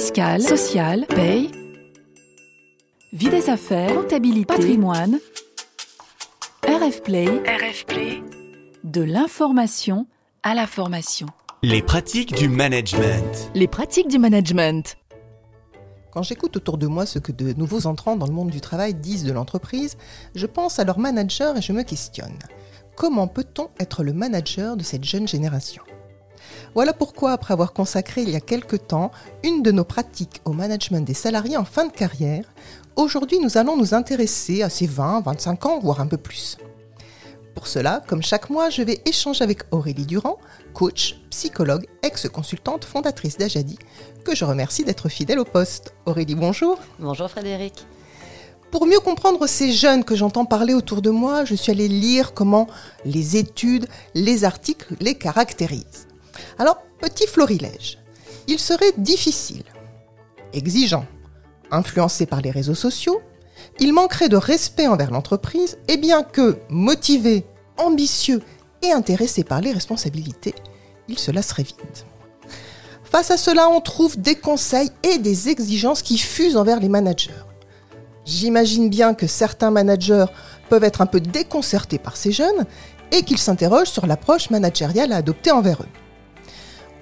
fiscale, sociale, paye, vie des affaires, comptabilité, patrimoine, RF Play, RF Play, de l'information à la formation. Les pratiques du management. Les pratiques du management. Quand j'écoute autour de moi ce que de nouveaux entrants dans le monde du travail disent de l'entreprise, je pense à leur manager et je me questionne. Comment peut-on être le manager de cette jeune génération? Voilà pourquoi, après avoir consacré il y a quelque temps une de nos pratiques au management des salariés en fin de carrière, aujourd'hui nous allons nous intéresser à ces 20, 25 ans, voire un peu plus. Pour cela, comme chaque mois, je vais échanger avec Aurélie Durand, coach, psychologue, ex-consultante, fondatrice d'Ajadi, que je remercie d'être fidèle au poste. Aurélie, bonjour. Bonjour Frédéric. Pour mieux comprendre ces jeunes que j'entends parler autour de moi, je suis allée lire comment les études, les articles les caractérisent. Alors, petit florilège. Il serait difficile, exigeant, influencé par les réseaux sociaux, il manquerait de respect envers l'entreprise, et bien que motivé, ambitieux et intéressé par les responsabilités, il se lasserait vite. Face à cela, on trouve des conseils et des exigences qui fusent envers les managers. J'imagine bien que certains managers peuvent être un peu déconcertés par ces jeunes et qu'ils s'interrogent sur l'approche managériale à adopter envers eux.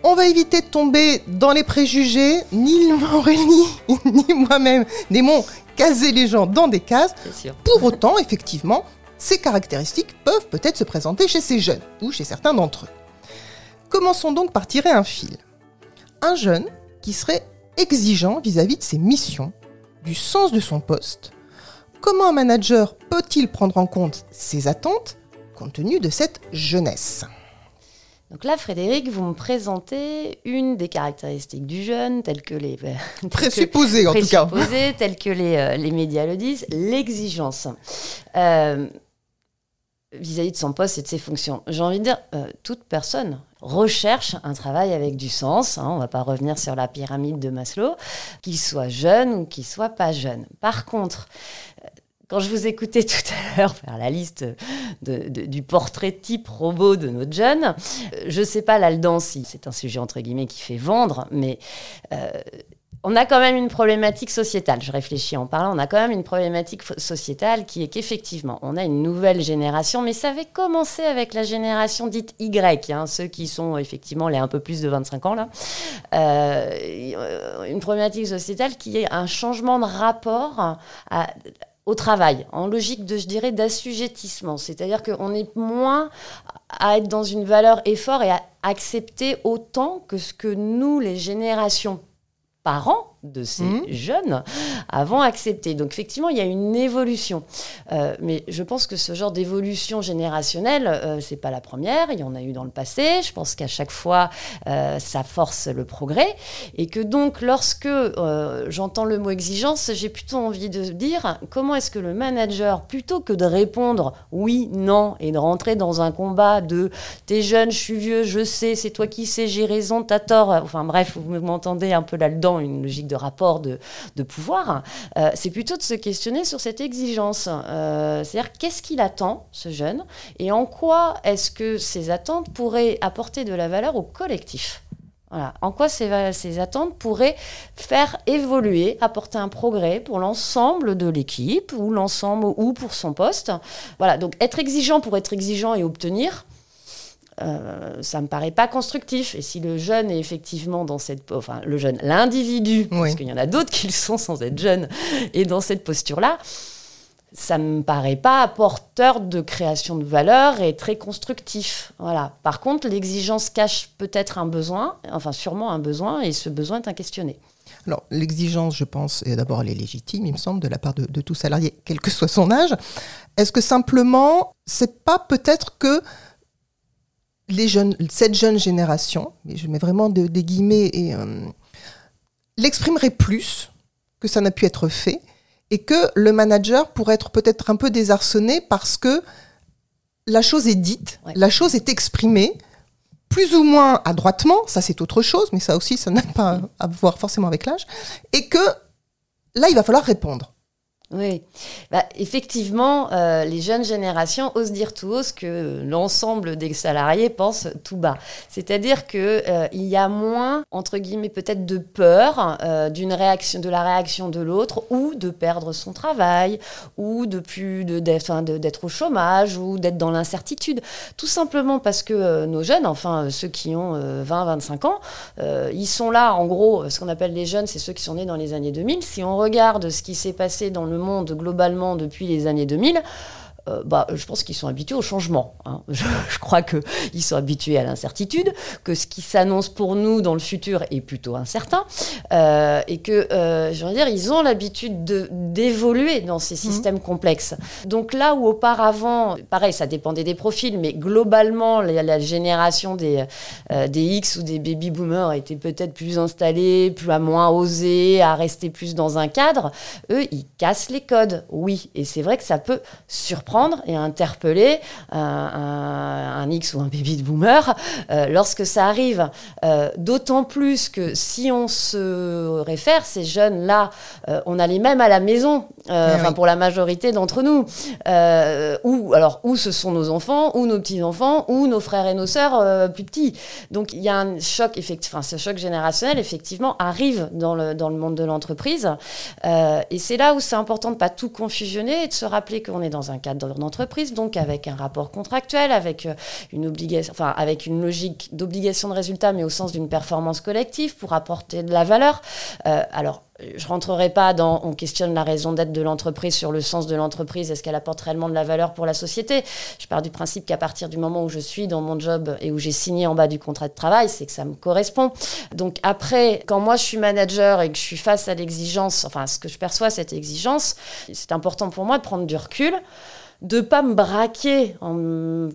On va éviter de tomber dans les préjugés, ni Aurélie, ni moi-même n'aimons caser les gens dans des cases. Pour autant, effectivement, ces caractéristiques peuvent peut-être se présenter chez ces jeunes ou chez certains d'entre eux. Commençons donc par tirer un fil. Un jeune qui serait exigeant vis-à-vis de ses missions, du sens de son poste. Comment un manager peut-il prendre en compte ses attentes compte tenu de cette jeunesse? Donc là, Frédéric, vous me présentez une des caractéristiques du jeune, telles que les... présupposées, en tout cas. telles que les, euh, les médias le disent, l'exigence. Euh, vis-à-vis de son poste et de ses fonctions. J'ai envie de dire, euh, toute personne recherche un travail avec du sens. Hein, on ne va pas revenir sur la pyramide de Maslow, qu'il soit jeune ou qu'il soit pas jeune. Par contre, quand je vous écoutais tout à l'heure faire la liste du portrait type robot de notre jeune, je ne sais pas là-dedans si c'est un sujet entre guillemets qui fait vendre, mais euh, on a quand même une problématique sociétale. Je réfléchis en parlant. On a quand même une problématique sociétale qui est qu'effectivement, on a une nouvelle génération, mais ça avait commencé avec la génération dite Y, hein, ceux qui sont effectivement les un peu plus de 25 ans là. Euh, une problématique sociétale qui est un changement de rapport à, au travail, en logique de, je dirais, d'assujettissement. C'est-à-dire qu'on est moins à être dans une valeur effort et à accepter autant que ce que nous, les générations parents de ces mmh. jeunes avons accepté. Donc effectivement, il y a une évolution. Euh, mais je pense que ce genre d'évolution générationnelle, euh, c'est pas la première. Il y en a eu dans le passé. Je pense qu'à chaque fois, euh, ça force le progrès. Et que donc, lorsque euh, j'entends le mot exigence, j'ai plutôt envie de dire comment est-ce que le manager, plutôt que de répondre oui, non, et de rentrer dans un combat de t'es jeune, je suis vieux, je sais, c'est toi qui sais, j'ai raison, t'as tort. Enfin bref, vous m'entendez un peu là-dedans, une logique de rapport de, pouvoir, euh, c'est plutôt de se questionner sur cette exigence. Euh, c'est-à-dire qu'est-ce qu'il attend, ce jeune, et en quoi est-ce que ses attentes pourraient apporter de la valeur au collectif? Voilà. En quoi ces, ces, attentes pourraient faire évoluer, apporter un progrès pour l'ensemble de l'équipe ou l'ensemble ou pour son poste? Voilà. Donc être exigeant pour être exigeant et obtenir, euh, ça me paraît pas constructif. Et si le jeune est effectivement dans cette, enfin le jeune, l'individu, parce qu'il y en a d'autres qui le sont sans être jeune, et dans cette posture-là, ça me paraît pas porteur de création de valeur et très constructif. Voilà. Par contre, l'exigence cache peut-être un besoin, enfin sûrement un besoin, et ce besoin est questionner. Alors, l'exigence, je pense, d'abord, elle est légitime, il me semble, de la part de, de tout salarié, quel que soit son âge. Est-ce que simplement, c'est pas peut-être que les jeunes, cette jeune génération, mais je mets vraiment des guillemets, et euh, l'exprimerait plus que ça n'a pu être fait, et que le manager pourrait être peut-être un peu désarçonné parce que la chose est dite, la chose est exprimée, plus ou moins adroitement, ça c'est autre chose, mais ça aussi, ça n'a pas à voir forcément avec l'âge, et que là, il va falloir répondre. Oui, bah, effectivement, euh, les jeunes générations osent dire tout haut ce que l'ensemble des salariés pensent tout bas. C'est-à-dire que euh, il y a moins, entre guillemets, peut-être de peur euh, d'une réaction, de la réaction de l'autre, ou de perdre son travail, ou de plus de d'être au chômage, ou d'être dans l'incertitude. Tout simplement parce que nos jeunes, enfin ceux qui ont 20-25 ans, ils sont là. En gros, ce qu'on appelle les jeunes, c'est ceux qui sont nés dans les années 2000. Si on regarde ce qui s'est passé dans le monde globalement depuis les années 2000, euh, bah, je pense qu'ils sont habitués au changement. Hein. Je, crois qu'ils sont habitués à l'incertitude, que ce qui s'annonce pour nous dans le futur est plutôt incertain, euh, et que, euh, je veux dire, ils ont l'habitude d'évoluer dans ces mmh. systèmes complexes. Donc là où auparavant, pareil, ça dépendait des profils, mais globalement, la, génération des, des X ou des baby boomers était peut-être plus installée, plus à moins oser, à rester plus dans un cadre. Eux, ils cassent les codes, oui, et c'est vrai que ça peut surprendre et interpeller un, un, X ou un baby de boomer euh, lorsque ça arrive. Euh, d'autant plus que si on se réfère, ces jeunes-là, euh, on a les mêmes à la maison, eh enfin pour la majorité d'entre nous. ou alors, où ce sont nos enfants, ou nos petits-enfants, ou nos frères et nos sœurs plus petits. Donc il y a un choc, effectivement, ce choc générationnel, effectivement, arrive dans le, dans le monde de l'entreprise. et c'est là où c'est important de ne pas tout confusionner et de se rappeler qu'on est dans un cadre d'entreprise, donc avec un rapport contractuel, avec euh, une obligation, enfin avec une logique d'obligation de résultat, mais au sens d'une performance collective pour apporter de la valeur. Euh, alors je rentrerai pas dans, on questionne la raison d'être de l'entreprise sur le sens de l'entreprise, est-ce qu'elle apporte réellement de la valeur pour la société? Je pars du principe qu'à partir du moment où je suis dans mon job et où j'ai signé en bas du contrat de travail, c'est que ça me correspond. Donc après, quand moi je suis manager et que je suis face à l'exigence, enfin ce que je perçois cette exigence, c'est important pour moi de prendre du recul de pas me braquer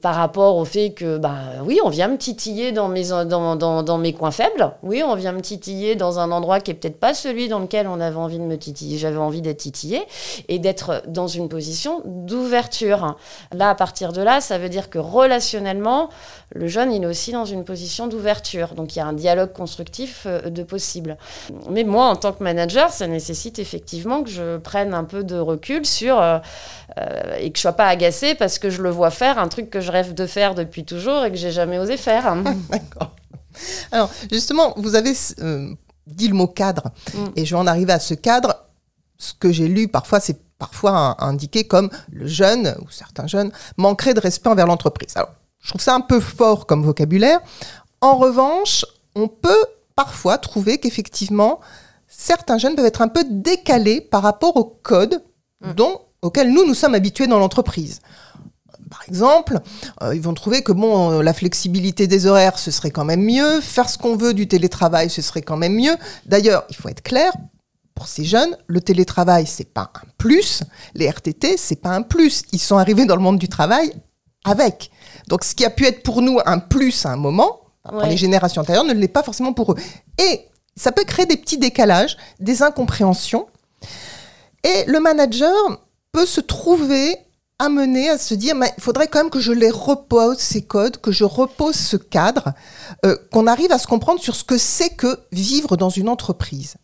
par rapport au fait que, bah oui, on vient me titiller dans mes, dans, dans, dans, mes coins faibles. Oui, on vient me titiller dans un endroit qui est peut-être pas celui dans lequel on avait envie de me titiller. J'avais envie d'être titillé et d'être dans une position d'ouverture. Là, à partir de là, ça veut dire que relationnellement, le jeune, il est aussi dans une position d'ouverture. Donc, il y a un dialogue constructif euh, de possible. Mais moi, en tant que manager, ça nécessite effectivement que je prenne un peu de recul sur euh, euh, et que je sois pas agacée parce que je le vois faire un truc que je rêve de faire depuis toujours et que j'ai jamais osé faire. D'accord. Alors, justement, vous avez euh, dit le mot cadre mm. et je vais en arriver à ce cadre. Ce que j'ai lu parfois, c'est parfois indiqué comme le jeune ou certains jeunes manqueraient de respect envers l'entreprise. Alors, je trouve ça un peu fort comme vocabulaire. En revanche, on peut parfois trouver qu'effectivement, certains jeunes peuvent être un peu décalés par rapport au code mm. dont auxquels nous, nous sommes habitués dans l'entreprise. Par exemple, euh, ils vont trouver que bon, euh, la flexibilité des horaires, ce serait quand même mieux. Faire ce qu'on veut du télétravail, ce serait quand même mieux. D'ailleurs, il faut être clair, pour ces jeunes, le télétravail, c'est pas un plus. Les RTT, c'est pas un plus. Ils sont arrivés dans le monde du travail avec. Donc, ce qui a pu être pour nous un plus à un moment, pour les générations antérieures, ne l'est pas forcément pour eux. Et ça peut créer des petits décalages, des incompréhensions. Et le manager, peut se trouver amené à se dire, mais il faudrait quand même que je les repose, ces codes, que je repose ce cadre, euh, qu'on arrive à se comprendre sur ce que c'est que vivre dans une entreprise.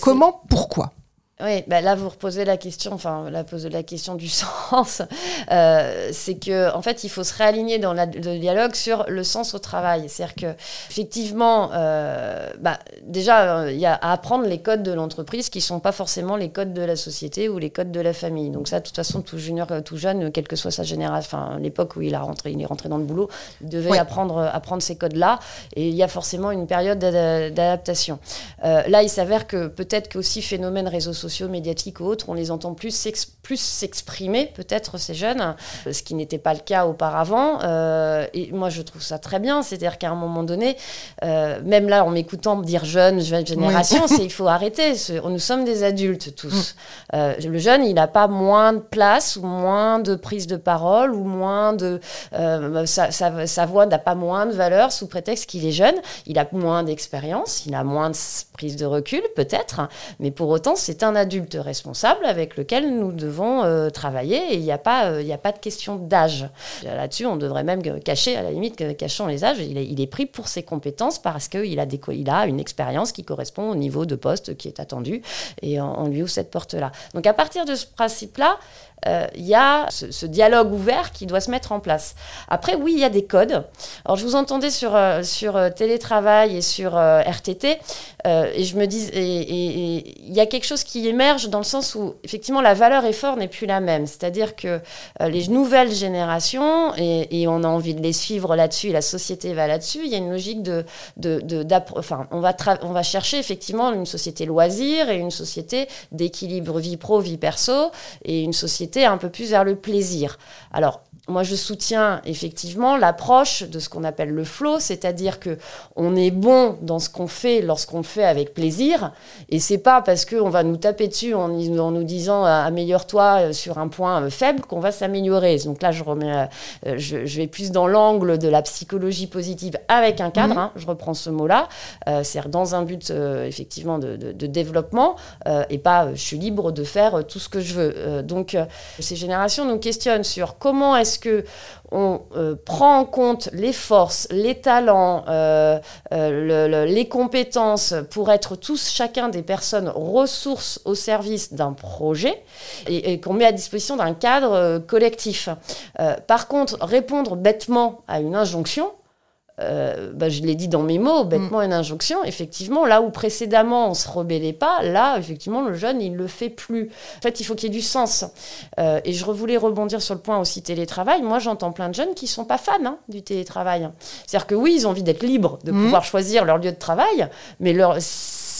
Comment, pourquoi? Oui, bah là vous reposez la question, enfin la poser la question du sens, euh, c'est que en fait il faut se réaligner dans le dialogue sur le sens au travail. C'est-à-dire que effectivement, euh, bah, déjà euh, il y a à apprendre les codes de l'entreprise qui sont pas forcément les codes de la société ou les codes de la famille. Donc ça, de toute façon, tout junior, tout jeune, quelle que soit sa génération, enfin l'époque où il a rentré, il est rentré dans le boulot, il devait apprendre apprendre ces codes-là. Et il y a forcément une période d'adaptation. là, il s'avère que peut-être qu'aussi phénomène réseaux sociaux médiatiques ou autres, on les entend plus s'exprimer, peut-être ces jeunes, ce qui n'était pas le cas auparavant. Euh, et moi, je trouve ça très bien. C'est-à-dire qu'à un moment donné, euh, même là, en m'écoutant dire jeune, jeune génération, c'est il faut arrêter. Nous sommes des adultes tous. Mm. Euh, le jeune, il n'a pas moins de place ou moins de prise de parole ou moins de sa, sa, voix n'a pas moins de valeur sous prétexte qu'il est jeune. Il a moins d'expérience, il a moins de prise de recul peut-être, mais pour autant, c'est un adulte responsable avec lequel nous devons euh, travailler et il n'y a, pas, euh, a pas de question d'âge. Là-dessus, on devrait même cacher, à la limite, cachant les âges. Il est, il est pris pour ses compétences parce qu'il a, a une expérience qui correspond au niveau de poste qui est attendu et on, lui ouvre cette porte-là. Donc à partir de ce principe-là, euh, il y a ce, dialogue ouvert qui doit se mettre en place. Après, oui, il y a des codes. Alors, je vous entendais sur, euh, sur télétravail et sur RTT, et je me dis, il y a quelque chose qui émerge dans le sens où, effectivement, la valeur effort n'est plus la même. C'est-à-dire que les nouvelles générations, et, on a envie de les suivre là-dessus, la société va là-dessus, il y a une logique de... de, de enfin, on va, on va chercher effectivement une société loisir et une société d'équilibre vie pro, vie perso, et une société un peu plus vers le plaisir. Alors, moi, je soutiens effectivement l'approche de ce qu'on appelle le flow, c'est-à-dire que on est bon dans ce qu'on fait lorsqu'on le fait avec plaisir, et c'est pas parce qu'on va nous taper dessus en, nous disant euh, améliore-toi euh, sur un point euh, faible qu'on va s'améliorer. Donc là, je remets, je, vais plus dans l'angle de la psychologie positive avec un cadre. Mhm. Hein, je reprends ce mot-là, c'est dans un but effectivement de, de développement et pas je suis libre de faire tout ce que je veux. donc ces générations nous questionnent sur comment est-ce que on euh, prend en compte les forces, les talents, euh, euh, les compétences pour être tous chacun des personnes ressources au service d'un projet et, qu'on met à disposition d'un cadre collectif. par contre, répondre bêtement à une injonction, euh, bah, je l'ai dit dans mes mots, bêtement mm. une injonction, effectivement, là où précédemment on se rebellait pas, là, effectivement, le jeune, il le fait plus. En fait, il faut qu'il y ait du sens. Euh, et je voulais rebondir sur le point aussi télétravail. Moi, j'entends plein de jeunes qui sont pas fans hein, du télétravail. C'est-à-dire que oui, ils ont envie d'être libres, de mm. pouvoir choisir leur lieu de travail, mais leur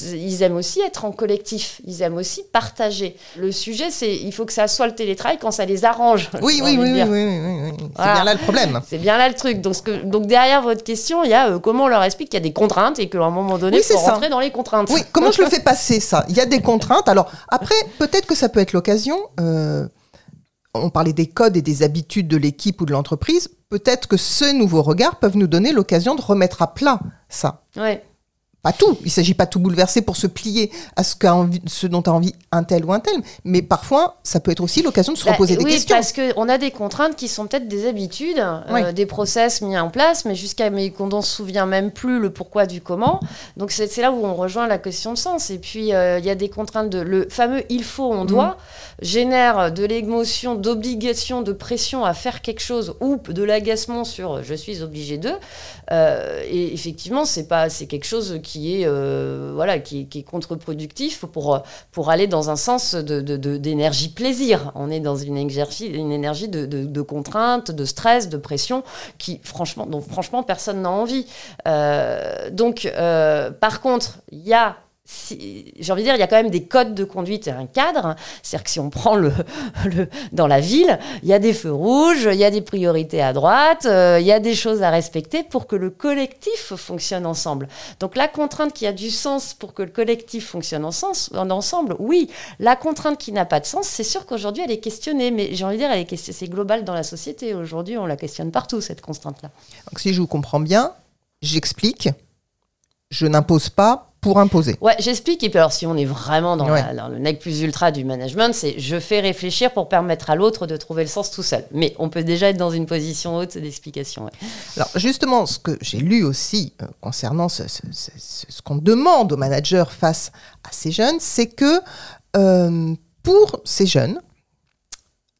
ils aiment aussi être en collectif, ils aiment aussi partager. Le sujet, c'est il faut que ça soit le télétravail quand ça les arrange. Oui, oui, oui, oui, oui, c'est bien là le problème. C'est bien là le truc. Donc, que, donc derrière votre question, il y a euh, comment on leur explique qu'il y a des contraintes et qu'à un moment donné, il faut rentrer dans les contraintes. Oui, comment je le fais passer ça? Il y a des contraintes. Alors après, peut-être que ça peut être l'occasion. Euh, on parlait des codes et des habitudes de l'équipe ou de l'entreprise. Peut-être que ce nouveau regard peuvent nous donner l'occasion de remettre à plat ça. Ouais pas tout. Il ne s'agit pas tout bouleverser pour se plier à ce, ce dont a envie un tel ou un tel. Mais parfois, ça peut être aussi l'occasion de se bah, reposer des questions. Oui, parce qu'on a des contraintes qui sont peut-être des habitudes, euh, des process mis en place, mais jusqu'à mais qu'on ne se souvient même plus le pourquoi du comment. Donc c'est là où on rejoint la question de sens. Et puis euh, il y a des contraintes de le fameux il faut, on doit mm. génère de l'émotion, d'obligation, de pression à faire quelque chose ou de l'agacement sur je suis obligé de. Euh, et effectivement, c'est pas c'est quelque chose qui qui est, euh, voilà, qui, est contre-productif pour, pour aller dans un sens d'énergie de, plaisir. On est dans une énergie, une énergie de, de, contrainte, de stress, de pression, qui, franchement, dont franchement personne n'a envie. Euh, donc, euh, par contre, il y a j'ai envie de dire, il y a quand même des codes de conduite et un cadre. C'est-à-dire que si on prend le, dans la ville, il y a des feux rouges, il y a des priorités à droite, euh, il y a des choses à respecter pour que le collectif fonctionne ensemble. Donc la contrainte qui a du sens pour que le collectif fonctionne en ensemble, oui. La contrainte qui n'a pas de sens, c'est sûr qu'aujourd'hui elle est questionnée, mais j'ai envie de dire, elle est c'est global dans la société. Aujourd'hui, on la questionne partout cette contrainte-là. Donc si je vous comprends bien, j'explique, je n'impose pas pour imposer. Ouais, j'explique. Et puis alors, si on est vraiment dans, le nec plus ultra du management, c'est je fais réfléchir pour permettre à l'autre de trouver le sens tout seul. Mais on peut déjà être dans une position haute d'explication. Alors justement, ce que j'ai lu aussi euh, concernant ce, qu'on demande aux managers face à ces jeunes, c'est que euh, pour ces jeunes,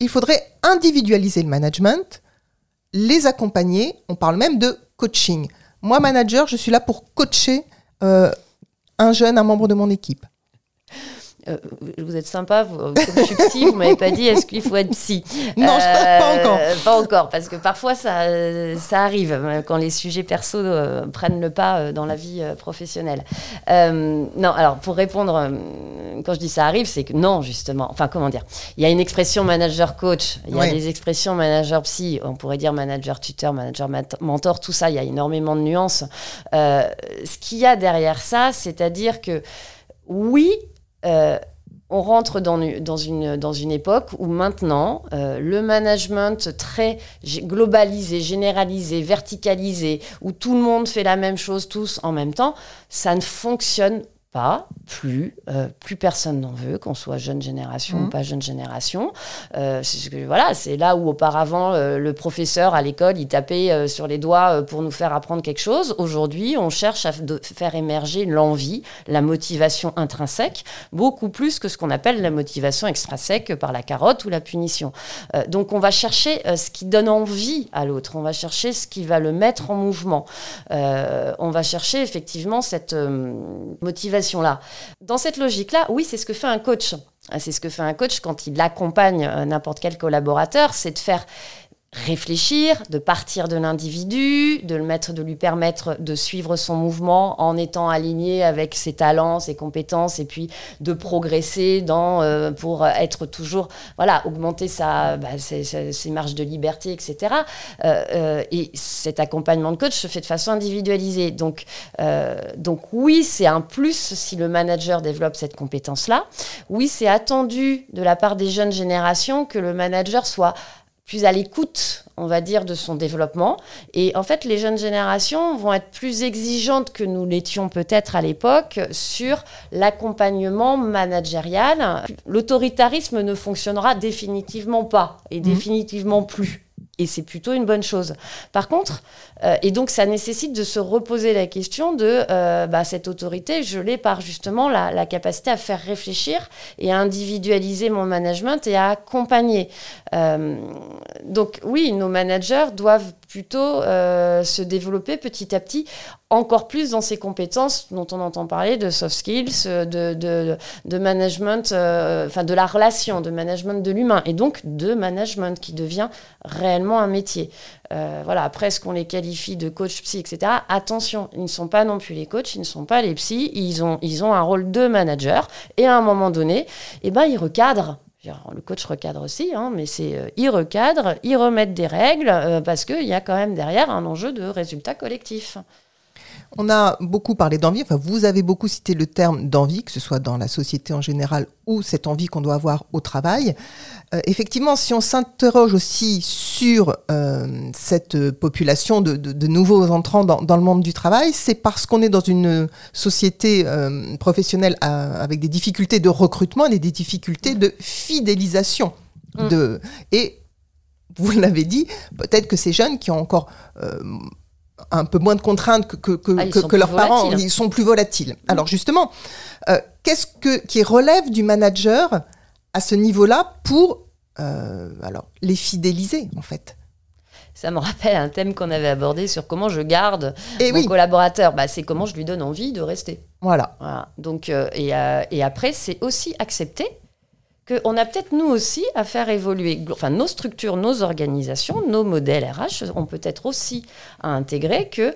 il faudrait individualiser le management, les accompagner. On parle même de coaching. Moi, manager, je suis là pour coacher. Euh, un jeune, un membre de mon équipe. Euh, vous êtes sympa, vous, comme je suis psy, vous m'avez pas dit est-ce qu'il faut être psy? Non, pas encore. Euh, pas encore, parce que parfois ça, ça arrive euh, quand les sujets perso prennent le pas dans la vie professionnelle. non, alors pour répondre, quand je dis ça arrive, c'est que non, justement. Enfin, comment dire? Il y a une expression manager-coach, il y a des expressions manager-psy, on pourrait dire manager-tuteur, manager-mentor, tout ça, il y a énormément de nuances. ce qu'il y a derrière ça, c'est-à-dire que oui, euh, on rentre dans, dans, une, dans une époque où maintenant, euh, le management très globalisé, généralisé, verticalisé, où tout le monde fait la même chose tous en même temps, ça ne fonctionne pas, plus, euh, plus personne n'en veut, qu'on soit jeune génération ou Mhm. pas jeune génération. Euh, c'est ce que- voilà, c'est là où auparavant euh, le professeur à l'école il tapait euh, sur les doigts pour nous faire apprendre quelque chose. Aujourd'hui, on cherche à f- de- faire émerger l'envie, la motivation intrinsèque, beaucoup plus que ce qu'on appelle la motivation extrinsèque par la carotte ou la punition. Donc on va chercher ce qui donne envie à l'autre, on va chercher ce qui va le mettre en mouvement. On va chercher effectivement cette euh, motivation-là. Dans cette logique-là, oui, c'est ce que fait un coach. C'est ce que fait un coach quand il accompagne euh, n'importe quel collaborateur, c'est de faire réfléchir, de partir de l'individu, de le mettre, de lui permettre de suivre son mouvement en étant aligné avec ses talents, ses compétences, et puis de progresser dans euh, pour être toujours voilà augmenter sa bah, ses, ses- marges de liberté, etc. Euh, euh, et cet accompagnement de coach se fait de façon individualisée. Donc euh, donc oui, c'est un plus si le manager développe cette compétence-là. Oui, c'est attendu de la part des jeunes générations que le manager soit plus à l'écoute, on va dire, de son développement. Et en fait, les jeunes générations vont être plus exigeantes que nous l'étions peut-être à l'époque sur l'accompagnement managérial. L'autoritarisme ne fonctionnera définitivement pas et définitivement plus. Et c'est plutôt une bonne chose. Par contre, euh, et donc ça nécessite de se reposer la question de euh, bah, cette autorité, je l'ai par justement la, capacité à faire réfléchir et à individualiser mon management et à accompagner. Euh, donc oui, nos managers doivent plutôt euh, se développer petit à petit encore plus dans ces compétences dont on entend parler de soft skills, euh, de, de, de management, euh, enfin de la relation, de management de l'humain et donc de management qui devient réellement un métier. Voilà, après, est-ce qu'on les qualifie de coach psy, etc. Attention, ils ne sont pas non plus les coachs, ils ne sont pas les psys, ils ont, ils ont un rôle de manager et à un moment donné, eh ben, ils recadrent. Le coach recadre aussi, hein, mais c'est euh, ils recadrent, ils remettent des règles euh, parce qu'il y a quand même derrière un enjeu de résultat collectif. On a beaucoup parlé d'envie, enfin vous avez beaucoup cité le terme d'envie, que ce soit dans la société en général ou cette envie qu'on doit avoir au travail. Euh, effectivement, si on s'interroge aussi sur euh, cette population de, de- de nouveaux entrants dans, dans le monde du travail, c'est parce qu'on est dans une société euh, professionnelle à- avec des difficultés de recrutement et des difficultés de fidélisation. Mm. De, et vous l'avez dit, peut-être que ces jeunes qui ont encore euh, un peu moins de contraintes que, que, que- Ah, que- que leurs parents, volatiles. ils sont plus volatiles. Alors justement, euh, qu'est-ce que, qui relève du manager à ce niveau-là pour euh, alors, les fidéliser en fait? Ça me rappelle un thème qu'on avait abordé sur comment je garde Et mon oui, collaborateur. Bah, c'est comment je lui donne envie de rester. voilà. Voilà. Donc, euh, et, et après, c'est aussi accepter qu'on a peut-être nous aussi à faire évoluer, enfin nos structures, nos organisations, nos modèles RH ont peut-être aussi à intégrer que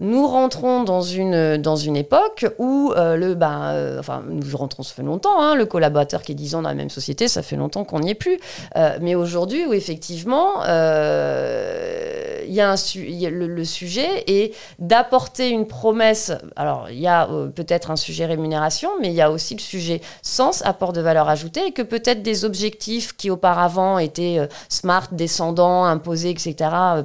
nous rentrons dans une, dans une époque où euh, le, ben, euh, enfin, nous rentrons, ça fait longtemps, hein, le collaborateur qui est 10 ans dans la même société, ça fait longtemps qu'on n'y est plus. Euh, mais aujourd'hui, où effectivement, euh, il y a un su- y a le, le sujet est d'apporter une promesse. Alors, il y a euh, peut-être un sujet rémunération, mais il y a aussi le sujet sens, apport de valeur ajoutée, et que peut-être des objectifs qui auparavant étaient euh, smart, descendants, imposés, etc.,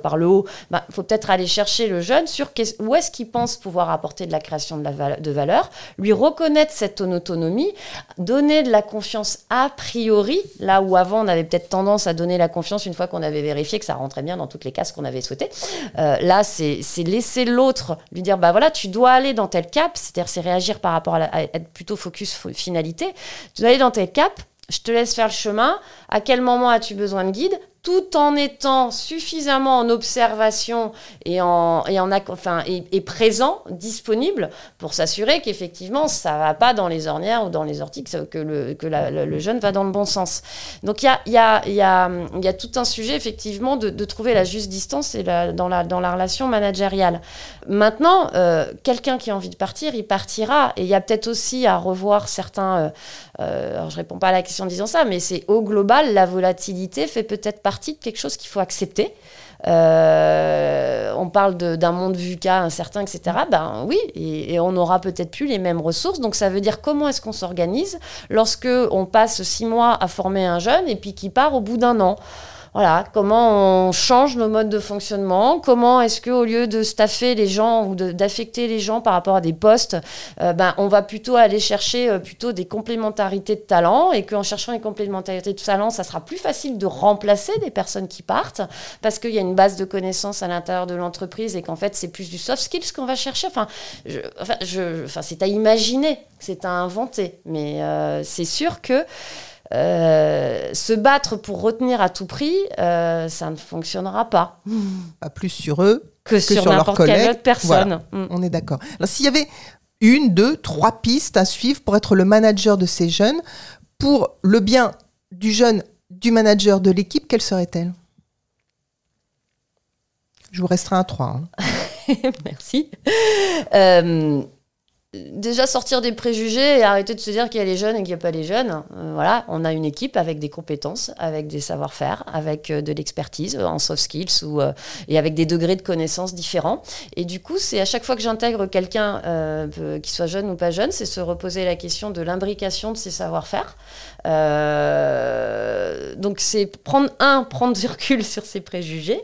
par le haut, il faut peut-être aller chercher le jeune sur où est-ce qu'il pense pouvoir apporter de la création de, la de valeur, lui reconnaître cette autonomie, donner de la confiance a priori, là où avant on avait peut-être tendance à donner la confiance une fois qu'on avait vérifié que ça rentrait bien dans toutes les cases qu'on avait souhaitées. Euh, là, c'est laisser l'autre lui dire bah voilà, tu dois aller dans tel cap, c'est-à-dire c'est réagir par rapport à, à être plutôt focus fo- finalité. Tu dois aller dans tel cap. Je te laisse faire le chemin. À quel moment as-tu besoin de guide tout en étant suffisamment en observation et en, et en enfin, et, présent, disponible, pour s'assurer qu'effectivement, ça va pas dans les ornières ou dans les orties, que, le, que le, jeune va dans le bon sens. Donc il y a, y, a, y, a, y a tout un sujet, effectivement, de, trouver la juste distance et dans, la, dans la relation managériale. Maintenant, euh, quelqu'un qui a envie de partir, il partira. Et il y a peut-être aussi à revoir certains... euh, euh, alors je réponds pas à la question en disant ça, mais c'est au global, la volatilité fait peut-être partie de quelque chose qu'il faut accepter. Euh, on parle d'un monde VUCA incertain, etc. Ben oui, et, et on n'aura peut-être plus les mêmes ressources. Donc ça veut dire comment est-ce qu'on s'organise lorsque on passe six mois à former un jeune et puis qui part au bout d'un an? Voilà, comment on change nos modes de fonctionnement, comment est-ce qu'au lieu de staffer les gens ou d'affecter les gens par rapport à des postes, euh, ben, on va plutôt aller chercher euh, plutôt des complémentarités de talents et qu'en cherchant les complémentarités de talents, ça sera plus facile de remplacer des personnes qui partent parce qu'il y a une base de connaissances à l'intérieur de l'entreprise et qu'en fait c'est plus du soft skills qu'on va chercher. Enfin, enfin, enfin c'est à imaginer, c'est à inventer, mais euh, c'est sûr que euh, se battre pour retenir à tout prix, euh, ça ne fonctionnera pas. Pas plus sur eux que, sur, n'importe quelle autre personne. Mm. On est d'accord. s'il y avait une, deux, trois pistes à suivre pour être le manager de ces jeunes, pour le bien du jeune, du manager de l'équipe, quelles seraient-elles Je vous resterai à trois. Hein. Merci. Euh, déjà sortir des préjugés et arrêter de se dire qu'il y a les jeunes et qu'il n'y a pas les jeunes. Euh, voilà, on a une équipe avec des compétences, avec des savoir-faire, avec euh, de l'expertise en soft skills ou, euh, et avec des degrés de connaissances différents. Et du coup, c'est à chaque fois que j'intègre quelqu'un, qui soit jeune ou pas jeune, c'est se reposer la question de l'imbrication de ces savoir-faire. donc c'est prendre un, prendre du recul sur ces préjugés.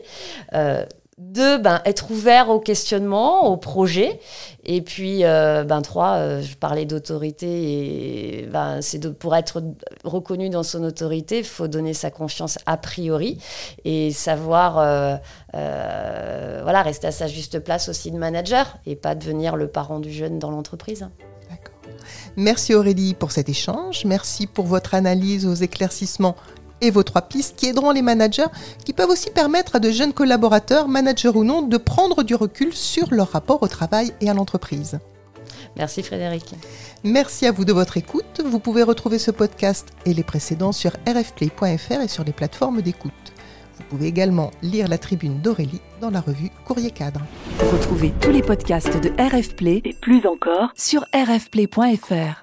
Deux, ben, être ouvert au questionnement, au projet. Et puis, euh, ben, trois, euh, je parlais d'autorité. Et ben, c'est pour être reconnu dans son autorité, il faut donner sa confiance a priori et savoir euh, voilà, rester à sa juste place aussi de manager et pas devenir le parent du jeune dans l'entreprise. D'accord. Merci Aurélie pour cet échange. Merci pour votre analyse aux éclaircissements et vos trois pistes qui aideront les managers, qui peuvent aussi permettre à de jeunes collaborateurs, managers ou non, de prendre du recul sur leur rapport au travail et à l'entreprise. Merci Frédéric. Merci à vous de votre écoute. Vous pouvez retrouver ce podcast et les précédents sur rfplay.fr et sur les plateformes d'écoute. Vous pouvez également lire la tribune d'Aurélie dans la revue Courrier Cadre. Retrouvez tous les podcasts de RFplay et plus encore sur rfplay.fr.